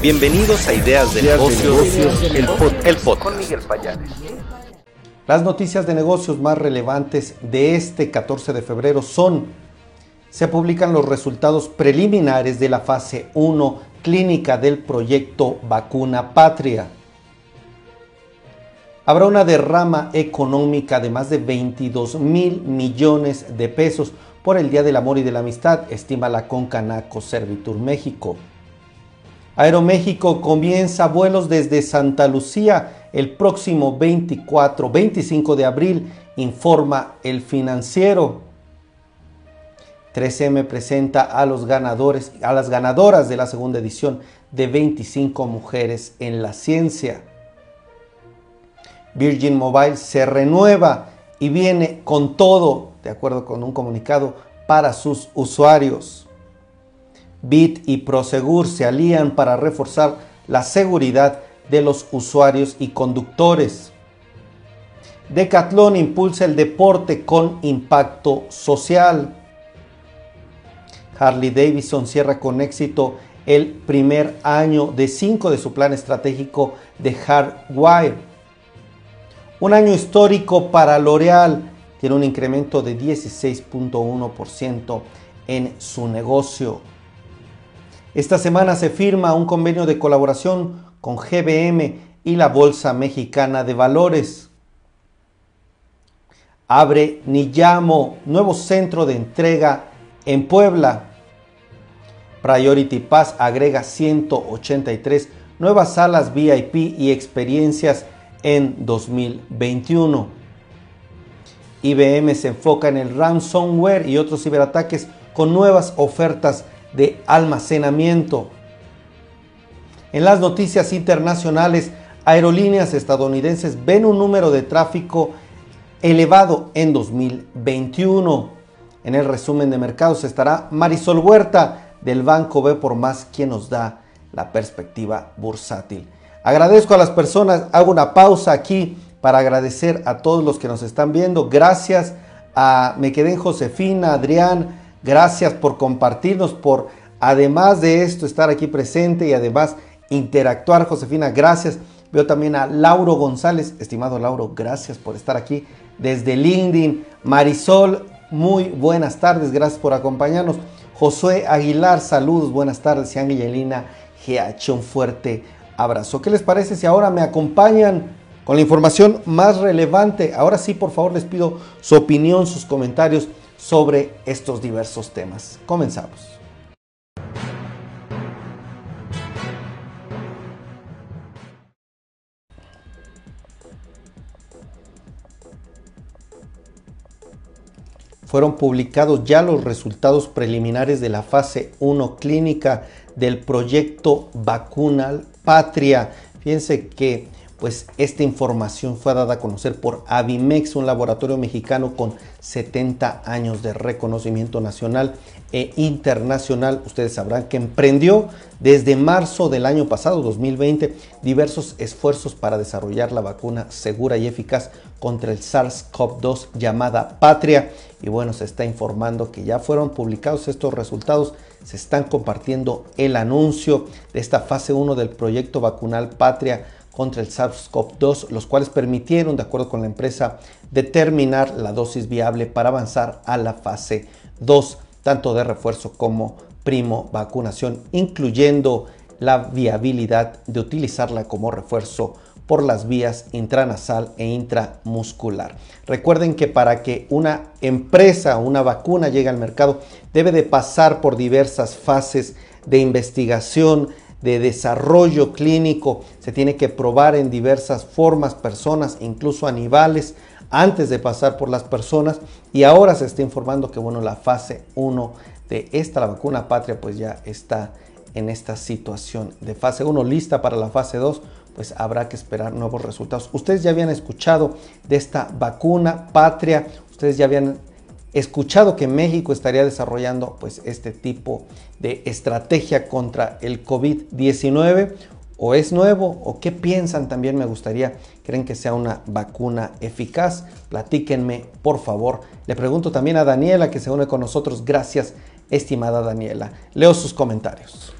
Bienvenidos a Ideas de Negocios, el, podcast. Con Miguel Payares. Las noticias de negocios más relevantes de este 14 de febrero son, se publican los resultados preliminares de la fase 1 clínica del proyecto Vacuna Patria. Habrá una derrama económica de más de 22 mil millones de pesos por el Día del Amor y de la Amistad, estima la Concanaco Servitur México. Aeroméxico comienza vuelos desde Santa Lucía el próximo 24-25 de abril, informa el financiero. 3M presenta a los ganadores, a las ganadoras de la segunda edición de 25 mujeres en la ciencia. Virgin Mobile se renueva y viene con todo, de acuerdo con un comunicado, para sus usuarios. Bit y Prosegur se alían para reforzar la seguridad de los usuarios y conductores. Decathlon impulsa el deporte con impacto social. Harley Davidson cierra con éxito el primer año de cinco de su plan estratégico de Hardwire. Un año histórico para L'Oreal tiene un incremento de 16.1% en su negocio. Esta semana se firma un convenio de colaboración con GBM y la Bolsa Mexicana de Valores. Abre Niyamo, nuevo centro de entrega en Puebla. Priority Pass agrega 183 nuevas salas VIP y experiencias en 2021. IBM se enfoca en el ransomware y otros ciberataques con nuevas ofertas de almacenamiento. En las noticias internacionales, aerolíneas estadounidenses ven un número de tráfico elevado en 2021. En el resumen de mercados estará Marisol Huerta del Banco B por más quien nos da la perspectiva bursátil. Agradezco a las personas, hago una pausa aquí para agradecer a todos los que nos están viendo. Gracias a Me quedé en Josefina, Adrián, Gracias por compartirnos, por además de esto estar aquí presente y además interactuar. Josefina, gracias. Veo también a Lauro González, estimado Lauro, gracias por estar aquí desde LinkedIn. Marisol, muy buenas tardes, gracias por acompañarnos. Josué Aguilar, saludos, buenas tardes. Y Angelina GH, un fuerte abrazo. ¿Qué les parece si ahora me acompañan con la información más relevante? Ahora sí, por favor, les pido su opinión, sus comentarios sobre estos diversos temas. Comenzamos. Fueron publicados ya los resultados preliminares de la fase 1 clínica del proyecto vacunal Patria. Fíjense que pues esta información fue dada a conocer por Avimex, un laboratorio mexicano con 70 años de reconocimiento nacional e internacional. Ustedes sabrán que emprendió desde marzo del año pasado, 2020, diversos esfuerzos para desarrollar la vacuna segura y eficaz contra el SARS-CoV-2 llamada Patria. Y bueno, se está informando que ya fueron publicados estos resultados. Se están compartiendo el anuncio de esta fase 1 del proyecto vacunal Patria contra el SARS-CoV-2, los cuales permitieron, de acuerdo con la empresa, determinar la dosis viable para avanzar a la fase 2, tanto de refuerzo como primo vacunación, incluyendo la viabilidad de utilizarla como refuerzo por las vías intranasal e intramuscular. Recuerden que para que una empresa una vacuna llegue al mercado debe de pasar por diversas fases de investigación, de desarrollo clínico, se tiene que probar en diversas formas, personas, incluso animales, antes de pasar por las personas. Y ahora se está informando que bueno, la fase 1 de esta, la vacuna patria, pues ya está en esta situación de fase 1 lista para la fase 2 pues habrá que esperar nuevos resultados. Ustedes ya habían escuchado de esta vacuna patria, ustedes ya habían escuchado que México estaría desarrollando pues este tipo de de estrategia contra el COVID-19? ¿O es nuevo? ¿O qué piensan también? Me gustaría, ¿creen que sea una vacuna eficaz? Platíquenme, por favor. Le pregunto también a Daniela que se une con nosotros. Gracias, estimada Daniela. Leo sus comentarios.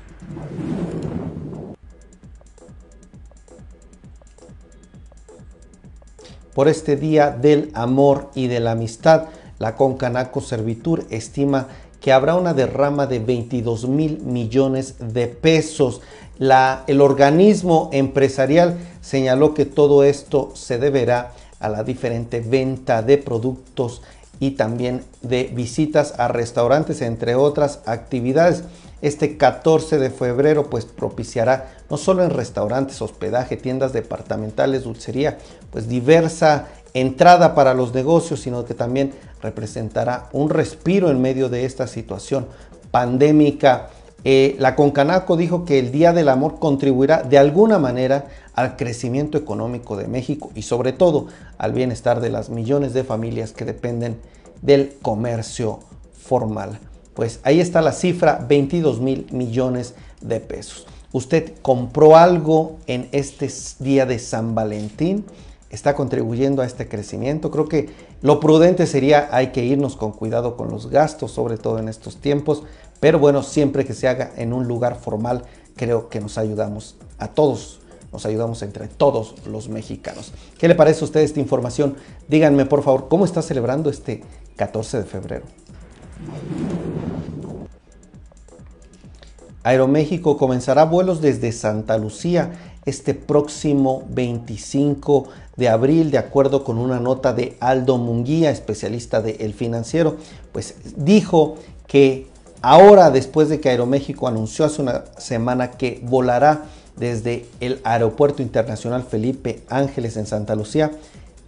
Por este Día del Amor y de la Amistad, la Concanaco Servitur estima que habrá una derrama de 22 mil millones de pesos. La, el organismo empresarial señaló que todo esto se deberá a la diferente venta de productos y también de visitas a restaurantes, entre otras actividades. Este 14 de febrero pues propiciará no solo en restaurantes, hospedaje, tiendas departamentales, dulcería, pues diversa entrada para los negocios, sino que también representará un respiro en medio de esta situación pandémica. Eh, la Concanaco dijo que el Día del Amor contribuirá de alguna manera al crecimiento económico de México y sobre todo al bienestar de las millones de familias que dependen del comercio formal. Pues ahí está la cifra, 22 mil millones de pesos. ¿Usted compró algo en este día de San Valentín? ¿Está contribuyendo a este crecimiento? Creo que lo prudente sería, hay que irnos con cuidado con los gastos, sobre todo en estos tiempos, pero bueno, siempre que se haga en un lugar formal, creo que nos ayudamos a todos, nos ayudamos entre todos los mexicanos. ¿Qué le parece a usted esta información? Díganme por favor, ¿cómo está celebrando este 14 de febrero? Aeroméxico comenzará vuelos desde Santa Lucía este próximo 25 de abril, de acuerdo con una nota de Aldo Munguía, especialista de El Financiero, pues dijo que ahora, después de que Aeroméxico anunció hace una semana que volará desde el Aeropuerto Internacional Felipe Ángeles en Santa Lucía,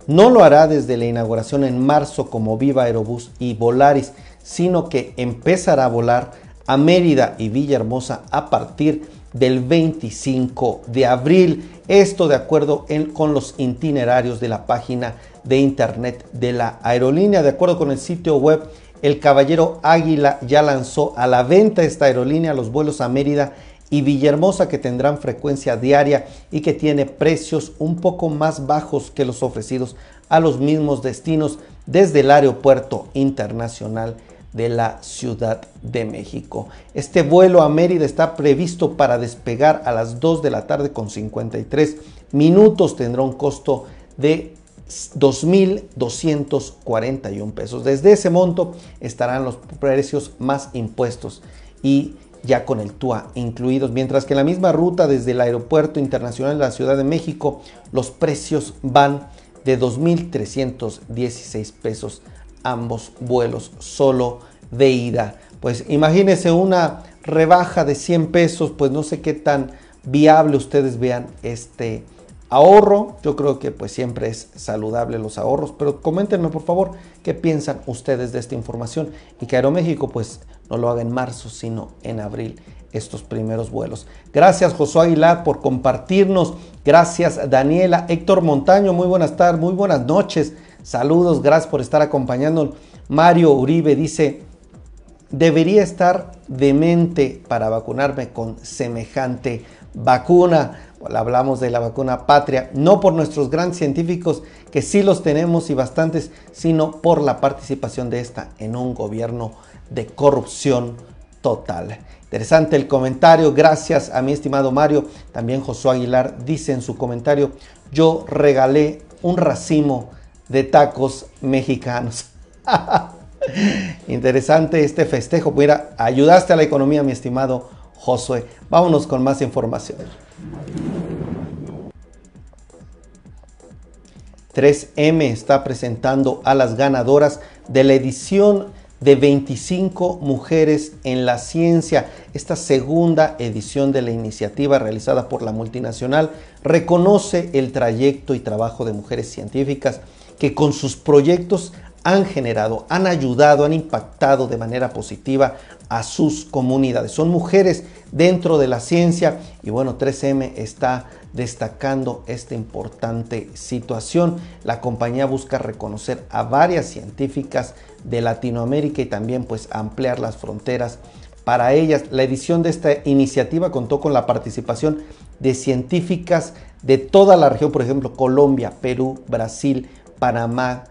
no lo hará desde la inauguración en marzo como Viva Aerobús y Volaris, sino que empezará a volar a Mérida y Villahermosa a partir del 25 de abril. Esto de acuerdo con los itinerarios de la página de internet de la aerolínea. De acuerdo con el sitio web, el Caballero Águila ya lanzó a la venta esta aerolínea los vuelos a Mérida y Villahermosa que tendrán frecuencia diaria y que tiene precios un poco más bajos que los ofrecidos a los mismos destinos desde el aeropuerto internacional de la Ciudad de México. Este vuelo a Mérida está previsto para despegar a las 2 de la tarde con 53 minutos. Tendrá un costo de 2.241 pesos. Desde ese monto estarán los precios más impuestos y ya con el TUA incluidos, mientras que en la misma ruta desde el Aeropuerto Internacional de la Ciudad de México los precios van de 2.316 pesos ambos vuelos solo de ida. Pues imagínense una rebaja de 100 pesos, pues no sé qué tan viable ustedes vean este ahorro. Yo creo que pues siempre es saludable los ahorros, pero coméntenme por favor qué piensan ustedes de esta información y que Aeroméxico pues no lo haga en marzo, sino en abril estos primeros vuelos. Gracias Josué Aguilar por compartirnos. Gracias Daniela, Héctor Montaño, muy buenas tardes, muy buenas noches. Saludos, gracias por estar acompañándonos. Mario Uribe dice, debería estar demente para vacunarme con semejante vacuna. hablamos de la vacuna patria, no por nuestros grandes científicos, que sí los tenemos y bastantes, sino por la participación de esta en un gobierno de corrupción total. Interesante el comentario, gracias a mi estimado Mario. También Josué Aguilar dice en su comentario, yo regalé un racimo de tacos mexicanos. Interesante este festejo. Mira, ayudaste a la economía, mi estimado Josué. Vámonos con más información. 3M está presentando a las ganadoras de la edición de 25 mujeres en la ciencia. Esta segunda edición de la iniciativa realizada por la multinacional reconoce el trayecto y trabajo de mujeres científicas que con sus proyectos han generado, han ayudado, han impactado de manera positiva a sus comunidades. Son mujeres dentro de la ciencia y bueno, 3M está destacando esta importante situación. La compañía busca reconocer a varias científicas de Latinoamérica y también pues ampliar las fronteras para ellas. La edición de esta iniciativa contó con la participación de científicas de toda la región, por ejemplo, Colombia, Perú, Brasil, Panamá,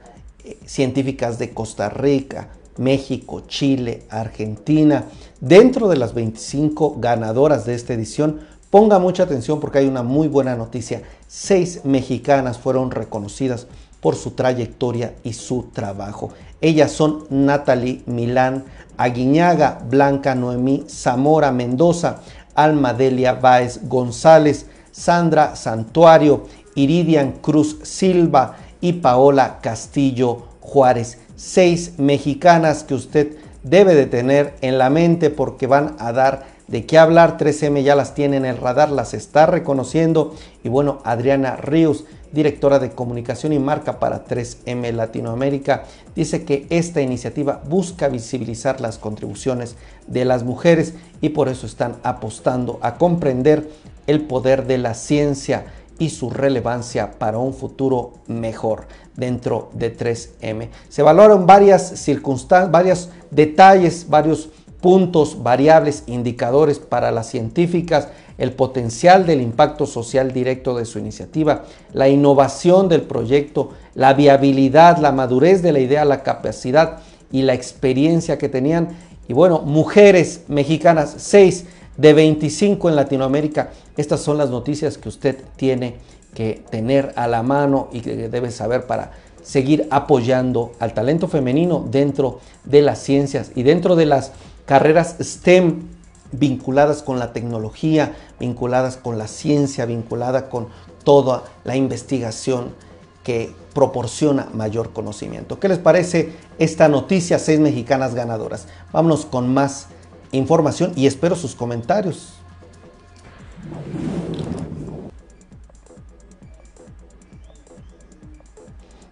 eh, científicas de Costa Rica, México, Chile, Argentina. Dentro de las 25 ganadoras de esta edición, ponga mucha atención porque hay una muy buena noticia. Seis mexicanas fueron reconocidas por su trayectoria y su trabajo. Ellas son Natalie Milán Aguiñaga, Blanca Noemí Zamora Mendoza, Alma Delia Báez González, Sandra Santuario, Iridian Cruz Silva y Paola Castillo Juárez. Seis mexicanas que usted debe de tener en la mente porque van a dar de qué hablar. 3M ya las tiene en el radar, las está reconociendo. Y bueno, Adriana Ríos, directora de comunicación y marca para 3M Latinoamérica, dice que esta iniciativa busca visibilizar las contribuciones de las mujeres y por eso están apostando a comprender el poder de la ciencia y su relevancia para un futuro mejor dentro de 3M. Se valoran varias circunstancias, varios detalles, varios puntos, variables, indicadores para las científicas, el potencial del impacto social directo de su iniciativa, la innovación del proyecto, la viabilidad, la madurez de la idea, la capacidad y la experiencia que tenían. Y bueno, mujeres mexicanas, 6 de 25 en Latinoamérica. Estas son las noticias que usted tiene que tener a la mano y que debe saber para seguir apoyando al talento femenino dentro de las ciencias y dentro de las carreras STEM vinculadas con la tecnología, vinculadas con la ciencia, vinculadas con toda la investigación que proporciona mayor conocimiento. ¿Qué les parece esta noticia? Seis mexicanas ganadoras. Vámonos con más información y espero sus comentarios.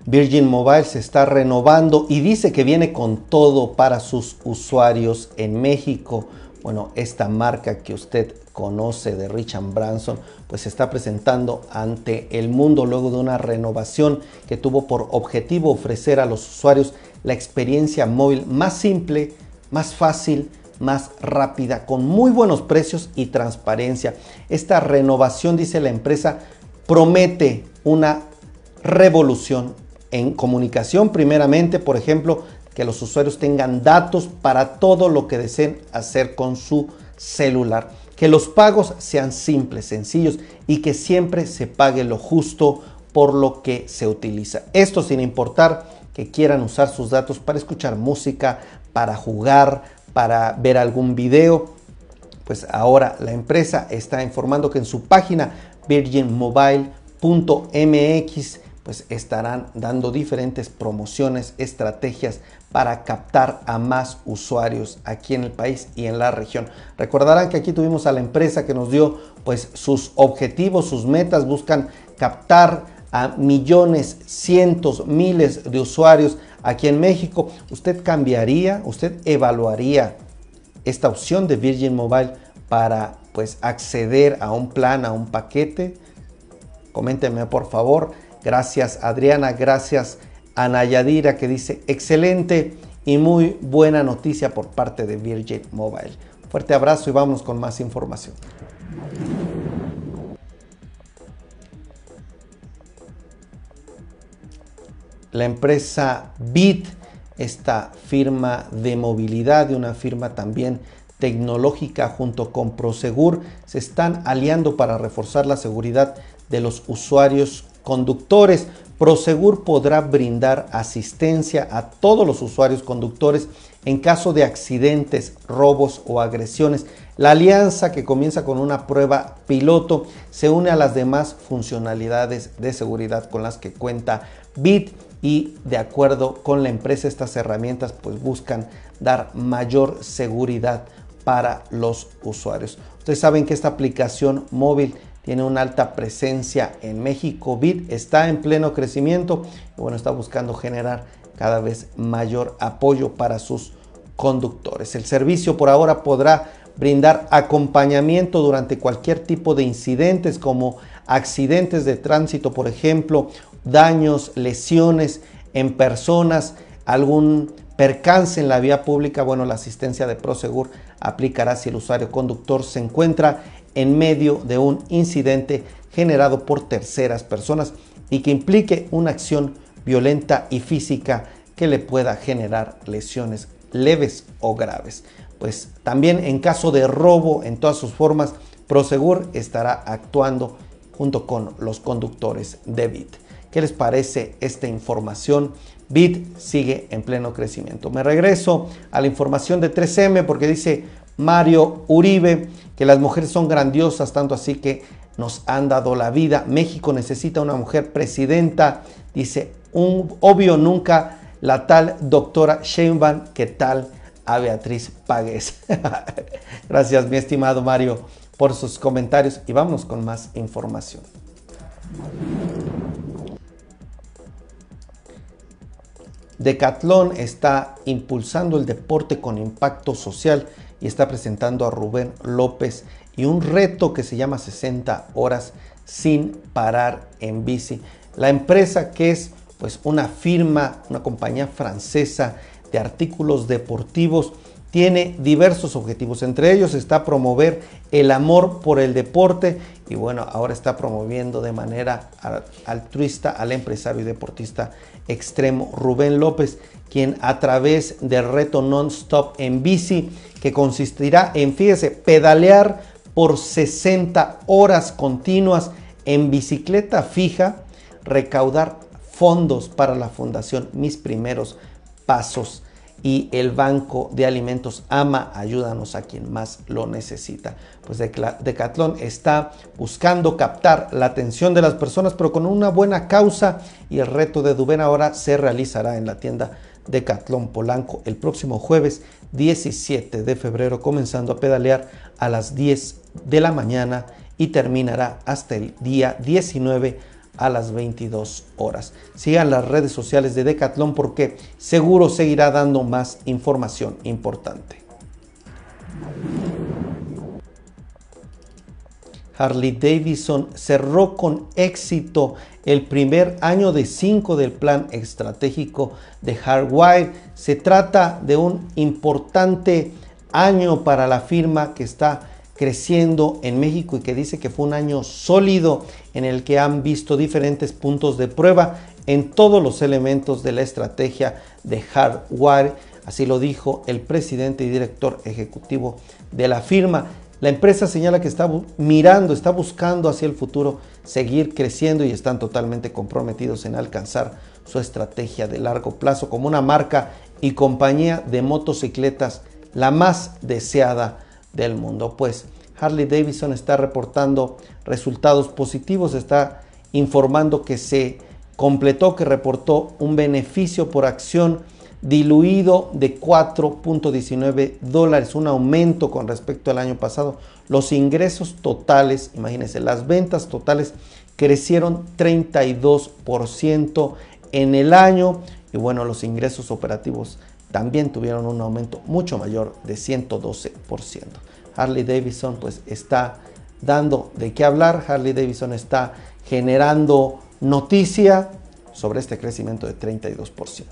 Virgin Mobile se está renovando y dice que viene con todo para sus usuarios en México. Bueno, esta marca que usted conoce de Richard Branson, pues se está presentando ante el mundo luego de una renovación que tuvo por objetivo ofrecer a los usuarios la experiencia móvil más simple, más fácil, más rápida, con muy buenos precios y transparencia. Esta renovación, dice la empresa, promete una revolución en comunicación primeramente, por ejemplo, que los usuarios tengan datos para todo lo que deseen hacer con su celular. Que los pagos sean simples, sencillos y que siempre se pague lo justo por lo que se utiliza. Esto sin importar que quieran usar sus datos para escuchar música, para jugar, para ver algún video. Pues ahora la empresa está informando que en su página virginmobile.mx pues estarán dando diferentes promociones, estrategias para captar a más usuarios aquí en el país y en la región. Recordarán que aquí tuvimos a la empresa que nos dio pues sus objetivos, sus metas, buscan captar a millones, cientos, miles de usuarios aquí en México. ¿Usted cambiaría, usted evaluaría esta opción de Virgin Mobile para pues acceder a un plan, a un paquete? Coméntenme por favor. Gracias Adriana, gracias a Nayadira que dice excelente y muy buena noticia por parte de Virgin Mobile. Fuerte abrazo y vamos con más información. La empresa Bit, esta firma de movilidad y una firma también tecnológica junto con Prosegur, se están aliando para reforzar la seguridad de los usuarios conductores. Prosegur podrá brindar asistencia a todos los usuarios conductores en caso de accidentes, robos o agresiones. La alianza que comienza con una prueba piloto se une a las demás funcionalidades de seguridad con las que cuenta BIT y de acuerdo con la empresa estas herramientas pues buscan dar mayor seguridad para los usuarios. Ustedes saben que esta aplicación móvil tiene una alta presencia en México. Bit está en pleno crecimiento y bueno, está buscando generar cada vez mayor apoyo para sus conductores. El servicio por ahora podrá brindar acompañamiento durante cualquier tipo de incidentes como accidentes de tránsito, por ejemplo, daños, lesiones en personas, algún percance en la vía pública. Bueno, la asistencia de Prosegur aplicará si el usuario conductor se encuentra en medio de un incidente generado por terceras personas y que implique una acción violenta y física que le pueda generar lesiones leves o graves. Pues también en caso de robo en todas sus formas, Prosegur estará actuando junto con los conductores de BIT. ¿Qué les parece esta información? Bit sigue en pleno crecimiento. Me regreso a la información de 3M porque dice Mario Uribe que las mujeres son grandiosas, tanto así que nos han dado la vida. México necesita una mujer presidenta, dice, un obvio nunca la tal doctora Sheinbaum que tal a Beatriz Pagues. Gracias, mi estimado Mario, por sus comentarios y vamos con más información. Decathlon está impulsando el deporte con impacto social y está presentando a Rubén López y un reto que se llama 60 horas sin parar en bici. La empresa que es pues una firma, una compañía francesa de artículos deportivos tiene diversos objetivos. Entre ellos está promover el amor por el deporte y bueno, ahora está promoviendo de manera altruista al empresario y deportista extremo Rubén López, quien a través del reto non-stop en bici, que consistirá en, fíjese, pedalear por 60 horas continuas en bicicleta fija, recaudar fondos para la fundación Mis Primeros Pasos y el Banco de Alimentos AMA, ayúdanos a quien más lo necesita. Pues Decathlon está buscando captar la atención de las personas, pero con una buena causa y el reto de Duben ahora se realizará en la tienda Decathlon Polanco el próximo jueves 17 de febrero, comenzando a pedalear a las 10 de la mañana y terminará hasta el día 19 a las 22 horas. Sigan las redes sociales de Decathlon porque seguro seguirá dando más información importante. Harley Davidson cerró con éxito el primer año de 5 del plan estratégico de Hardwire. Se trata de un importante año para la firma que está creciendo en México y que dice que fue un año sólido en el que han visto diferentes puntos de prueba en todos los elementos de la estrategia de hardware. Así lo dijo el presidente y director ejecutivo de la firma. La empresa señala que está mirando, está buscando hacia el futuro seguir creciendo y están totalmente comprometidos en alcanzar su estrategia de largo plazo como una marca y compañía de motocicletas la más deseada del mundo. Pues Harley Davidson está reportando resultados positivos, está informando que se completó, que reportó un beneficio por acción diluido de 4.19 dólares, un aumento con respecto al año pasado. Los ingresos totales, imagínense, las ventas totales crecieron 32% en el año y bueno, los ingresos operativos también tuvieron un aumento mucho mayor de 112%. Harley Davidson pues está dando de qué hablar, Harley Davidson está generando noticia sobre este crecimiento de 32%.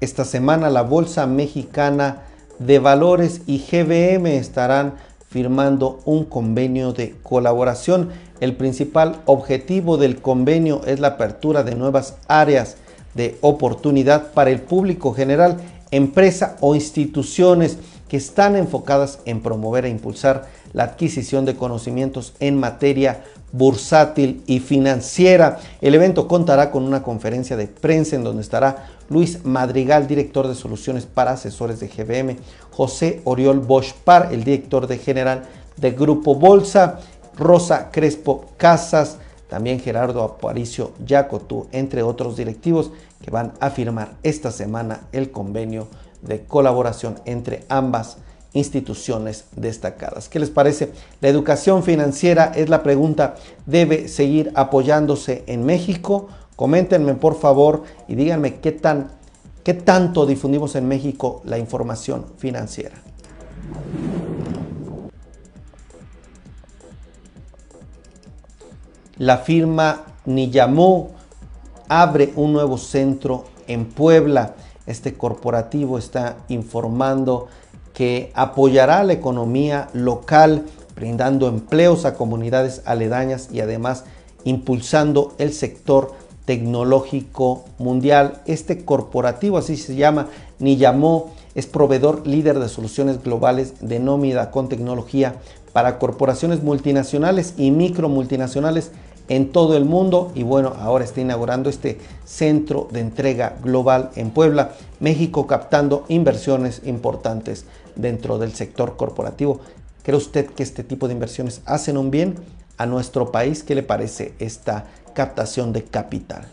Esta semana la Bolsa Mexicana de Valores y GBM estarán firmando un convenio de colaboración. El principal objetivo del convenio es la apertura de nuevas áreas de oportunidad para el público general, empresa o instituciones que están enfocadas en promover e impulsar la adquisición de conocimientos en materia bursátil y financiera. El evento contará con una conferencia de prensa en donde estará Luis Madrigal, director de soluciones para asesores de GBM, José Oriol Bosch Par, el director de general de Grupo Bolsa, Rosa Crespo Casas, también Gerardo Aparicio Yacotú, entre otros directivos que van a firmar esta semana el convenio de colaboración entre ambas instituciones destacadas. ¿Qué les parece? La educación financiera es la pregunta, ¿debe seguir apoyándose en México? Coméntenme por favor y díganme qué, tan, qué tanto difundimos en México la información financiera. La firma Niyamu abre un nuevo centro en Puebla. Este corporativo está informando que apoyará la economía local, brindando empleos a comunidades aledañas y además impulsando el sector tecnológico mundial. Este corporativo, así se llama, ni llamó, es proveedor líder de soluciones globales de nómida con tecnología para corporaciones multinacionales y micro multinacionales en todo el mundo y bueno, ahora está inaugurando este centro de entrega global en Puebla, México captando inversiones importantes dentro del sector corporativo. ¿Cree usted que este tipo de inversiones hacen un bien a nuestro país? ¿Qué le parece esta captación de capital?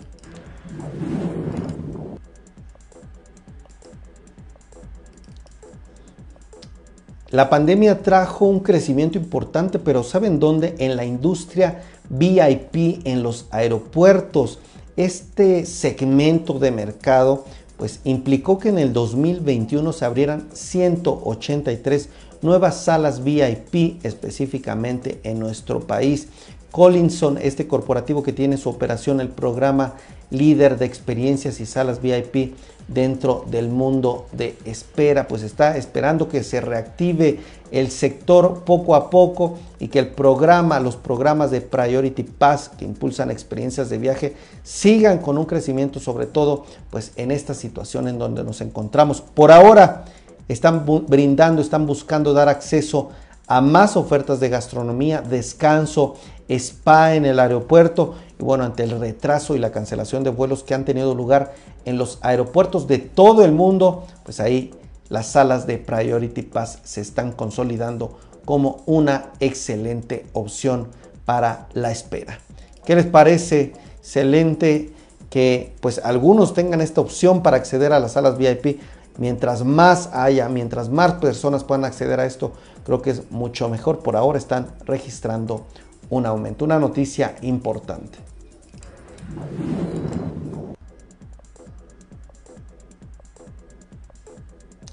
La pandemia trajo un crecimiento importante, pero ¿saben dónde? En la industria VIP, en los aeropuertos. Este segmento de mercado pues implicó que en el 2021 se abrieran 183 nuevas salas VIP específicamente en nuestro país. Collinson, este corporativo que tiene su operación, el programa líder de experiencias y salas VIP dentro del mundo de espera, pues está esperando que se reactive el sector poco a poco y que el programa, los programas de Priority Pass que impulsan experiencias de viaje sigan con un crecimiento, sobre todo pues en esta situación en donde nos encontramos. Por ahora están brindando, están buscando dar acceso a más ofertas de gastronomía, descanso, spa en el aeropuerto y bueno, ante el retraso y la cancelación de vuelos que han tenido lugar en los aeropuertos de todo el mundo, pues ahí las salas de Priority Pass se están consolidando como una excelente opción para la espera. ¿Qué les parece? Excelente que pues algunos tengan esta opción para acceder a las salas VIP. Mientras más haya, mientras más personas puedan acceder a esto, creo que es mucho mejor. Por ahora están registrando un aumento, una noticia importante.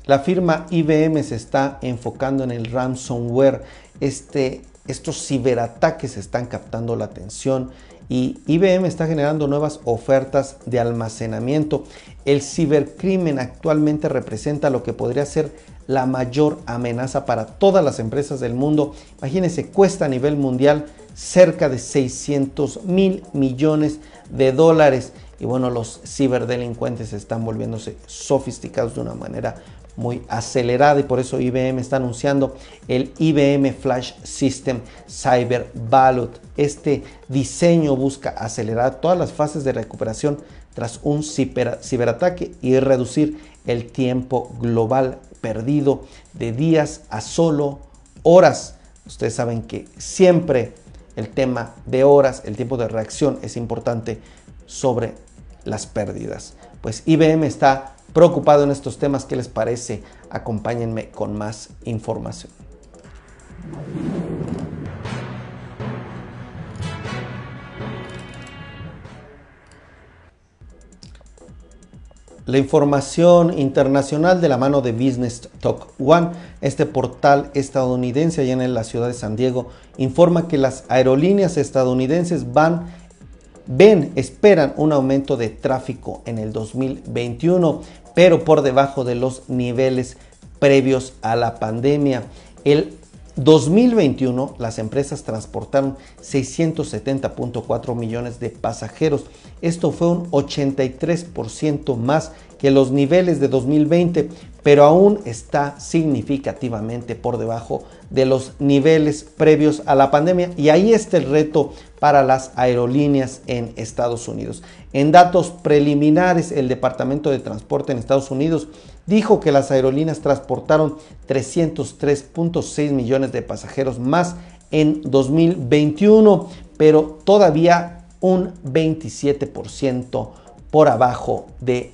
La firma IBM se está enfocando en el ransomware. Este, estos ciberataques están captando la atención y IBM está generando nuevas ofertas de almacenamiento. El cibercrimen actualmente representa lo que podría ser la mayor amenaza para todas las empresas del mundo. Imagínense, cuesta a nivel mundial cerca de 600 mil millones de dólares. Y bueno, los ciberdelincuentes están volviéndose sofisticados de una manera muy acelerada y por eso IBM está anunciando el IBM Flash System Cyber Vault. Este diseño busca acelerar todas las fases de recuperación tras un ciberataque y reducir el tiempo global perdido de días a solo horas. Ustedes saben que siempre el tema de horas, el tiempo de reacción es importante sobre las pérdidas. Pues IBM está preocupado en estos temas. ¿Qué les parece? Acompáñenme con más información. La información internacional de la mano de Business Talk One, este portal estadounidense allá en la ciudad de San Diego, informa que las aerolíneas estadounidenses van ven, esperan un aumento de tráfico en el 2021, pero por debajo de los niveles previos a la pandemia. El 2021 las empresas transportaron 670.4 millones de pasajeros. Esto fue un 83% más que los niveles de 2020, pero aún está significativamente por debajo de los niveles previos a la pandemia. Y ahí está el reto para las aerolíneas en Estados Unidos. En datos preliminares, el Departamento de Transporte en Estados Unidos dijo que las aerolíneas transportaron 303.6 millones de pasajeros más en 2021, pero todavía un 27% por abajo de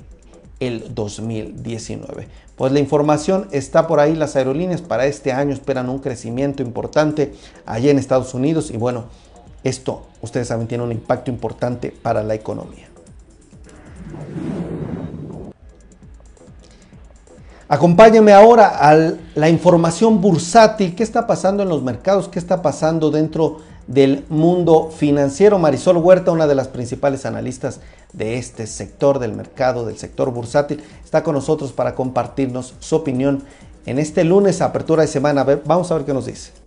el 2019. Pues la información está por ahí, las aerolíneas para este año esperan un crecimiento importante allá en Estados Unidos y bueno, esto ustedes saben tiene un impacto importante para la economía. Acompáñame ahora a la información bursátil, qué está pasando en los mercados, qué está pasando dentro del mundo financiero. Marisol Huerta, una de las principales analistas de este sector del mercado, del sector bursátil, está con nosotros para compartirnos su opinión en este lunes, apertura de semana. vamos a ver qué nos dice.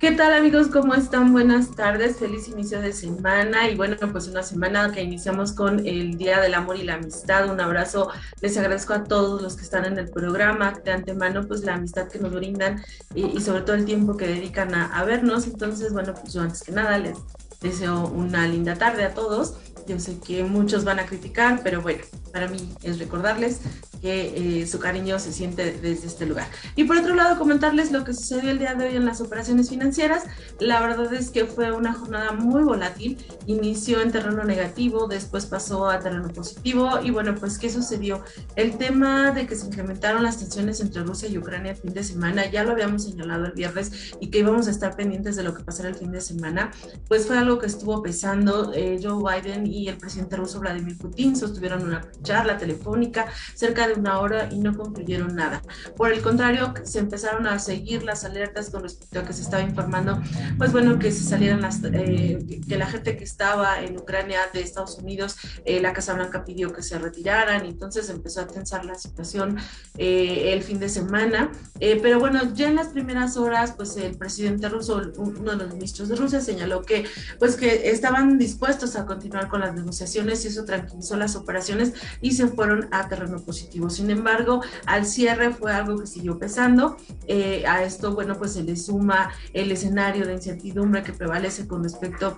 ¿Qué ¿Qué tal amigos? ¿Cómo están? Buenas tardes, feliz inicio de semana y bueno, pues una semana que iniciamos con el Día del Amor y la Amistad. Un abrazo, les agradezco a todos los que están en el programa, de antemano pues la amistad que nos brindan y, sobre todo el tiempo que dedican a, a vernos. Entonces, bueno, pues yo antes que nada les deseo una linda tarde a todos. Yo sé que muchos van a criticar, pero bueno, para mí es recordarles que eh, su cariño se siente desde este lugar. Y por otro lado, comentarles lo que sucedió el día de hoy en las operaciones financieras. La verdad es que fue una jornada muy volátil. Inició en terreno negativo, después pasó a terreno positivo. Y bueno, pues, ¿qué sucedió? El tema de que se incrementaron las tensiones entre Rusia y Ucrania el fin de semana, ya lo habíamos señalado el viernes y que íbamos a estar pendientes de lo que pasara el fin de semana, pues fue algo que estuvo pesando. Eh, Joe Biden y el presidente ruso Vladimir Putin sostuvieron una charla telefónica cerca de una hora y no concluyeron nada. Por el contrario, se empezaron a seguir las alertas con respecto a que se estaba informando, pues bueno, que se salieran las, eh, que la gente que estaba en Ucrania de Estados Unidos, eh, la Casa Blanca pidió que se retiraran, entonces empezó a tensar la situación eh, el fin de semana. pero bueno, ya en las primeras horas, pues el presidente ruso, uno de los ministros de Rusia, señaló que, pues que estaban dispuestos a continuar con las negociaciones y eso tranquilizó las operaciones y se fueron a terreno positivo. Sin embargo, al cierre fue algo que siguió pesando. Eh, a esto, bueno, pues se le suma el escenario de incertidumbre que prevalece con respecto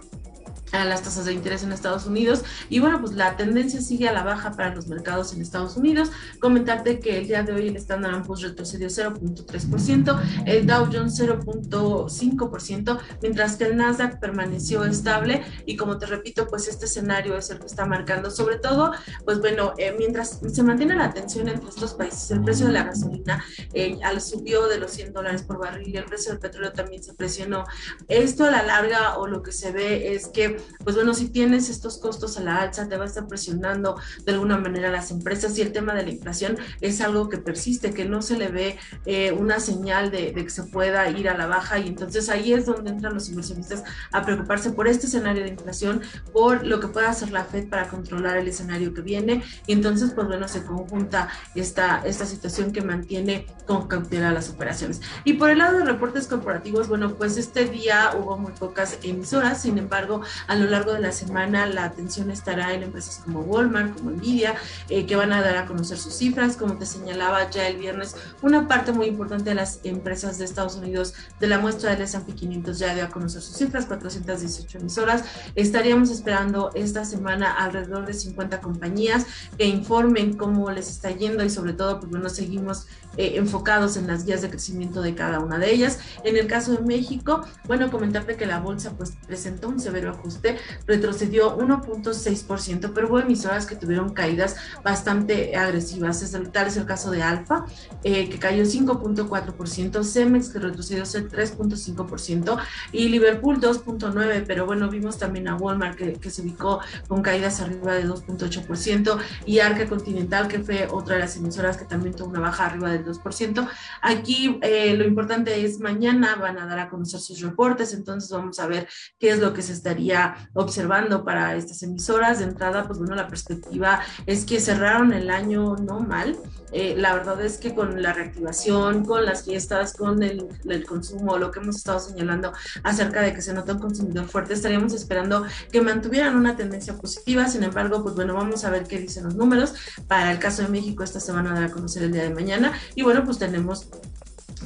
a las tasas de interés en Estados Unidos. Y bueno pues la tendencia sigue a la baja para los mercados en Estados Unidos. Comentarte que el día de hoy el Standard Poor's retrocedió 0.3% el Dow Jones 0.5% mientras que el Nasdaq permaneció estable. Y como te repito pues este escenario es el que está marcando sobre todo pues bueno eh, mientras se mantiene la tensión entre estos países el precio de la gasolina eh, al subió de los 100 dólares por barril y el precio del petróleo también se presionó. Esto a la larga o lo que se ve es que pues bueno, si tienes estos costos a la alza, te va a estar presionando de alguna manera a las empresas y el tema de la inflación es algo que persiste, que no se le ve eh, una señal de, que se pueda ir a la baja y entonces ahí es donde entran los inversionistas a preocuparse por este escenario de inflación, por lo que pueda hacer la Fed para controlar el escenario que viene y entonces pues bueno, se conjunta esta, esta situación que mantiene con cautela las operaciones. Y por el lado de reportes corporativos, bueno, pues este día hubo muy pocas emisoras, sin embargo, a lo largo de la semana la atención estará en empresas como Walmart, como Nvidia, eh, que van a dar a conocer sus cifras. Como te señalaba ya el viernes, una parte muy importante de las empresas de Estados Unidos de la muestra del S&P 500 ya dio a conocer sus cifras, 418 emisoras. Estaríamos esperando esta semana alrededor de 50 compañías que informen cómo les está yendo y sobre todo, pues bueno, seguimos eh, enfocados en las guías de crecimiento de cada una de ellas. En el caso de México, bueno, comentarte que la bolsa pues presentó un severo ajuste retrocedió 1.6%, pero hubo emisoras que tuvieron caídas bastante agresivas. Es el, tal es el caso de Alfa, eh, que cayó 5.4%, Cemex, que retrocedió 3.5%, y Liverpool 2.9%, pero bueno, vimos también a Walmart, que, se ubicó con caídas arriba de 2.8%, y Arca Continental, que fue otra de las emisoras que también tuvo una baja arriba del 2%. Aquí eh, lo importante es mañana van a dar a conocer sus reportes, entonces vamos a ver qué es lo que se estaría observando para estas emisoras. De entrada, pues bueno, la perspectiva es que cerraron el año no mal. Eh, la verdad es que con la reactivación, con las fiestas, con el, consumo, lo que hemos estado señalando acerca de que se nota un consumidor fuerte, estaríamos esperando que mantuvieran una tendencia positiva. Sin embargo, pues bueno, vamos a ver qué dicen los números. Para el caso de México, esta semana van a dar a conocer el día de mañana. Y bueno, pues tenemos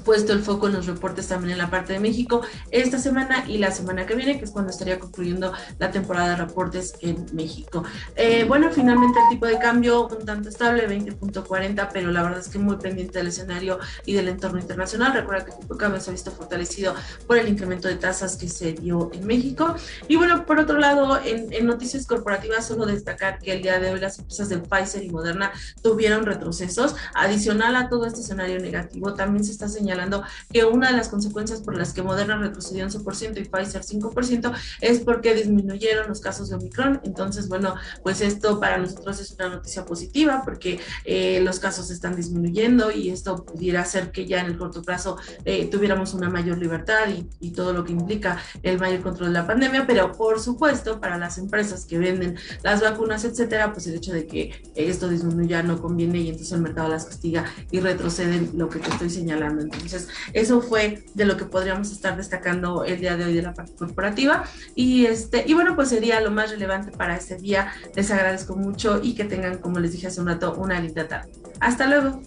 puesto el foco en los reportes también en la parte de México esta semana y la semana que viene, que es cuando estaría concluyendo la temporada de reportes en México. Eh, bueno, finalmente el tipo de cambio un tanto estable, 20.40, pero la verdad es que muy pendiente del escenario y del entorno internacional. Recuerda que el tipo de cambio se ha visto fortalecido por el incremento de tasas que se dio en México. Y bueno, por otro lado, en, en noticias corporativas, solo destacar que el día de hoy las empresas de Pfizer y Moderna tuvieron retrocesos. Adicional a todo este escenario negativo, también se está señalando señalando que una de las consecuencias por las que Moderna retrocedió 11% y Pfizer 5% es porque disminuyeron los casos de Omicron. Entonces, bueno, pues esto para nosotros es una noticia positiva porque eh, los casos están disminuyendo y esto pudiera hacer que ya en el corto plazo eh, tuviéramos una mayor libertad y, y todo lo que implica el mayor control de la pandemia. Pero por supuesto, para las empresas que venden las vacunas, etcétera, pues el hecho de que esto disminuya no conviene y entonces el mercado las castiga y retroceden lo que te estoy señalando. Entonces, eso fue de lo que podríamos estar destacando el día de hoy de la parte corporativa. Y, este, y bueno, pues sería lo más relevante para este día. Les agradezco mucho y que tengan, como les dije hace un rato, una linda tarde. Hasta luego.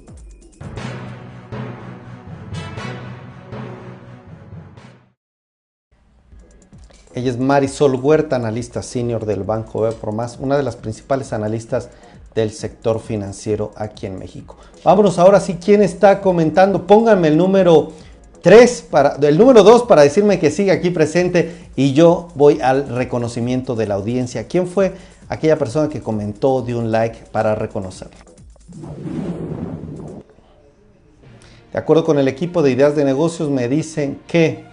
Ella es Marisol Huerta, analista senior del Banco Más, una de las principales analistas del sector financiero aquí en México. Vámonos ahora sí, ¿quién está comentando? Pónganme el número 3 para el número 2 para decirme que sigue aquí presente y yo voy al reconocimiento de la audiencia. ¿Quién fue aquella persona que comentó de un like para reconocerlo? De acuerdo con el equipo de ideas de negocios me dicen que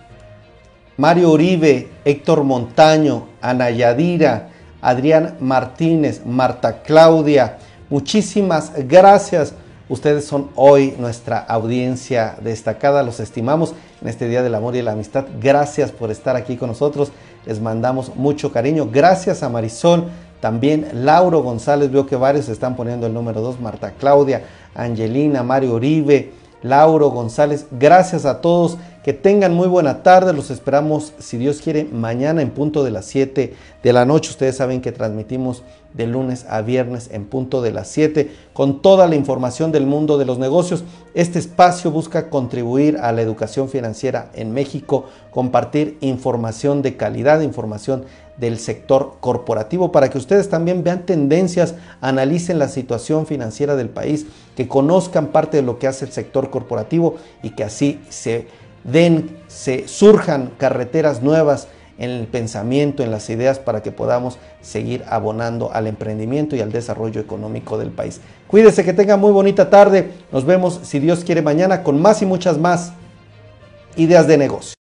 Mario Uribe, Héctor Montaño, Ana Yadira, Adrián Martínez, Marta Claudia. Muchísimas gracias. Ustedes son hoy nuestra audiencia destacada. Los estimamos en este Día del Amor y la Amistad. Gracias por estar aquí con nosotros. Les mandamos mucho cariño. Gracias a Marisol. También Lauro González. Veo que varios están poniendo el número 2. Marta Claudia, Angelina, Mario Uribe, Lauro González. Gracias a todos. Que tengan muy buena tarde. Los esperamos, si Dios quiere, mañana en punto de las 7 de la noche. Ustedes saben que transmitimos de lunes a viernes en punto de las 7 con toda la información del mundo de los negocios. Este espacio busca contribuir a la educación financiera en México, compartir información de calidad, información del sector corporativo para que ustedes también vean tendencias, analicen la situación financiera del país, que conozcan parte de lo que hace el sector corporativo y que así se den, se surjan carreteras nuevas en el pensamiento, en las ideas, para que podamos seguir abonando al emprendimiento y al desarrollo económico del país. Cuídese, que tenga muy bonita tarde. Nos vemos, si Dios quiere, mañana con más y muchas más ideas de negocio.